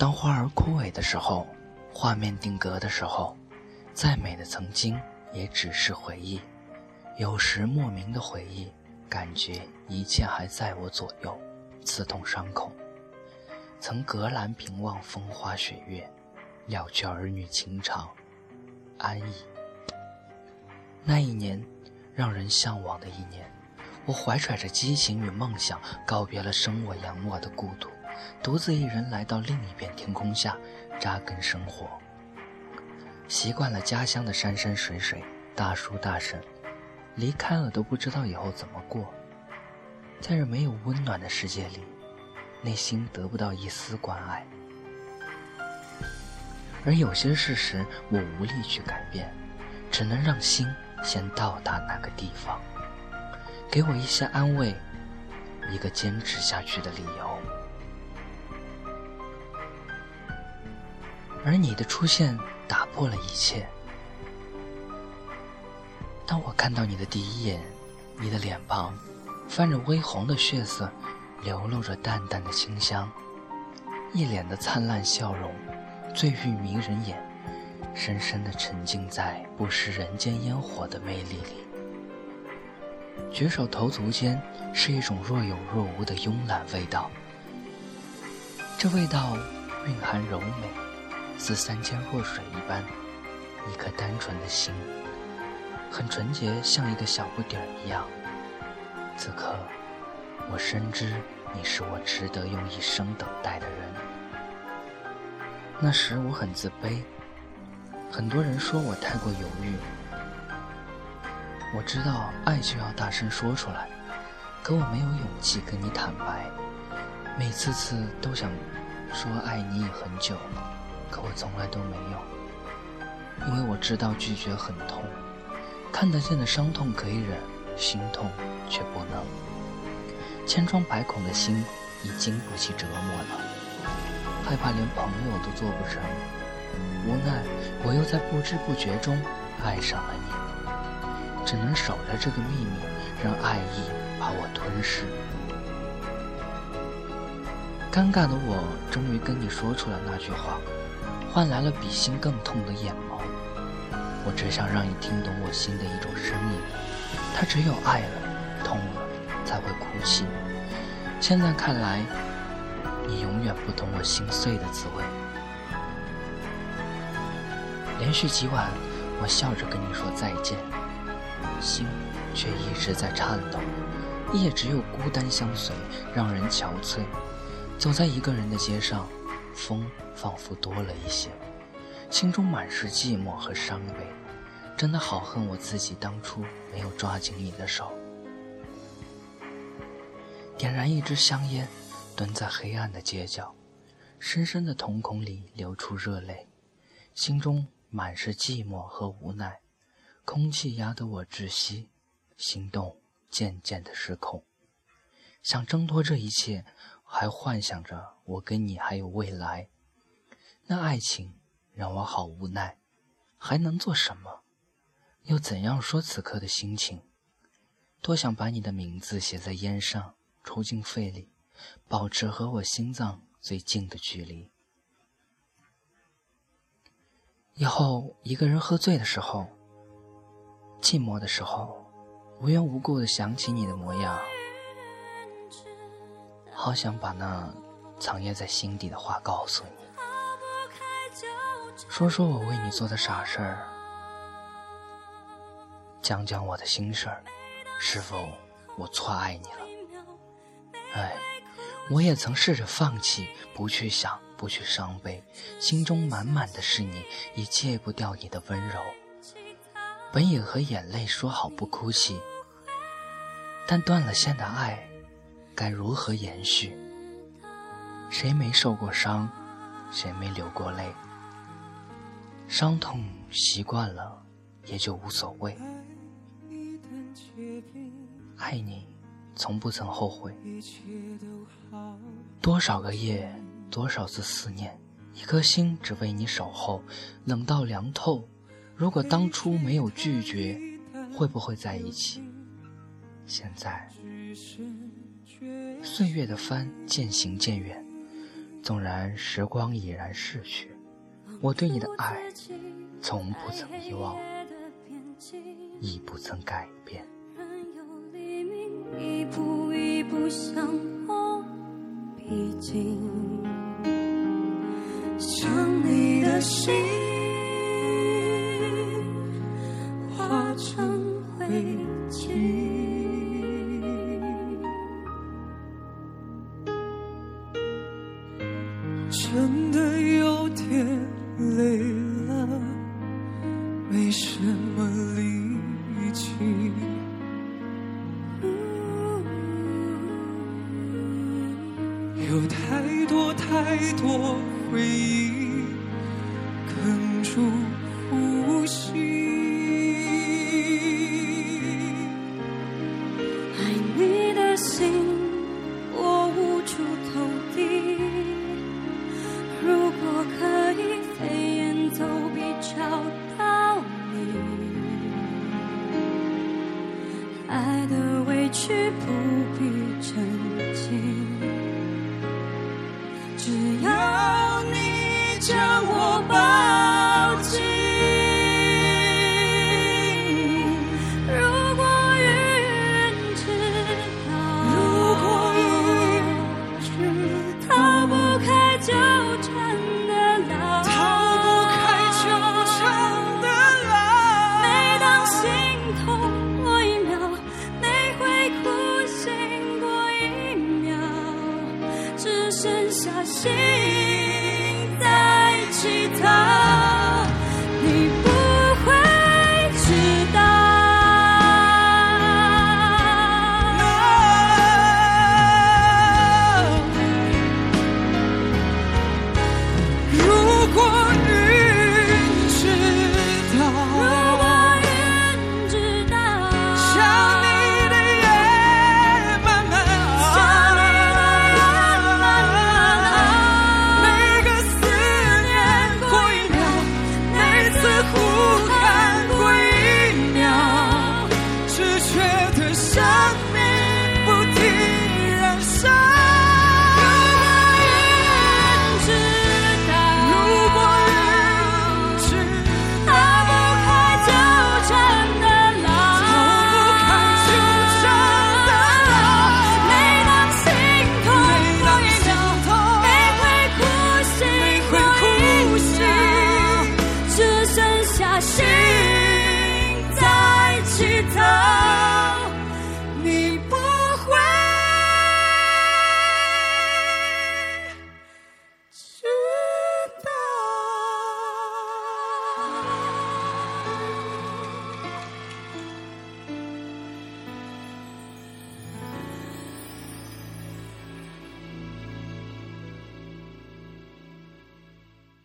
当花儿枯萎的时候，画面定格的时候，再美的曾经也只是回忆。有时莫名的回忆，感觉一切还在我左右，刺痛伤口。曾隔栏平望风花雪月，了却儿女情长，安逸。那一年，让人向往的一年，我怀揣着激情与梦想，告别了生我养我的故土，独自一人来到另一片天空下扎根生活。习惯了家乡的山山水水、大树大婶，离开了都不知道以后怎么过。在这没有温暖的世界里，内心得不到一丝关爱，而有些事实我无力去改变，只能让心。先到达那个地方，给我一些安慰，一个坚持下去的理由。而你的出现打破了一切。当我看到你的第一眼，你的脸庞泛着微红的血色，流露着淡淡的清香，一脸的灿烂笑容，最欲迷人眼。深深的沉浸在不食人间烟火的魅力里，举手投足间是一种若有若无的慵懒味道。这味道蕴含柔美，似三千弱水一般。一颗单纯的心，很纯洁，像一个小不点儿一样。此刻，我深知你是我值得用一生等待的人。那时我很自卑。很多人说我太过犹豫，我知道爱就要大声说出来，可我没有勇气跟你坦白。每次次都想说爱你已很久，可我从来都没有，因为我知道拒绝很痛，看得见的伤痛可以忍，心痛却不能。千疮百孔的心已经不起折磨了，害怕连朋友都做不成。无奈，我又在不知不觉中爱上了你，只能守着这个秘密，让爱意把我吞噬。尴尬的我终于跟你说出了那句话，换来了比心更痛的眼眸。我只想让你听懂我心的一种声音，它只有爱了、痛了才会哭泣。现在看来，你永远不懂我心碎的滋味。连续几晚，我笑着跟你说再见，心却一直在颤抖。夜只有孤单相随，让人憔悴。走在一个人的街上，风仿佛多了一些，心中满是寂寞和伤悲。真的好恨我自己当初没有抓紧你的手。点燃一支香烟，蹲在黑暗的街角，深深的瞳孔里流出热泪，心中。满是寂寞和无奈，空气压得我窒息，心动渐渐的失控，想挣脱这一切，还幻想着我跟你还有未来。那爱情让我好无奈，还能做什么？又怎样说此刻的心情？多想把你的名字写在烟上，抽进肺里，保持和我心脏最近的距离。以后一个人喝醉的时候，寂寞的时候，无缘无故的想起你的模样，好想把那藏掖在心底的话告诉你，说说我为你做的傻事儿，讲讲我的心事儿，是否我错爱你了？哎，我也曾试着放弃，不去想。不去伤悲，心中满满的是你，已戒不掉你的温柔。本也和眼泪说好不哭泣，但断了线的爱，该如何延续？谁没受过伤，谁没流过泪？伤痛习惯了，也就无所谓。爱你，从不曾后悔。多少个夜。多少次思念，一颗心只为你守候，冷到凉透。如果当初没有拒绝，会不会在一起？现在，岁月的帆渐行渐远，纵然时光已然逝去我对你的爱从不曾遗忘亦不曾改变。一步一步向我逼近想你的心化成灰烬真的有点累了没什么力气有太多太多回忆去不剩下心在乞讨祈祷，你不会知道。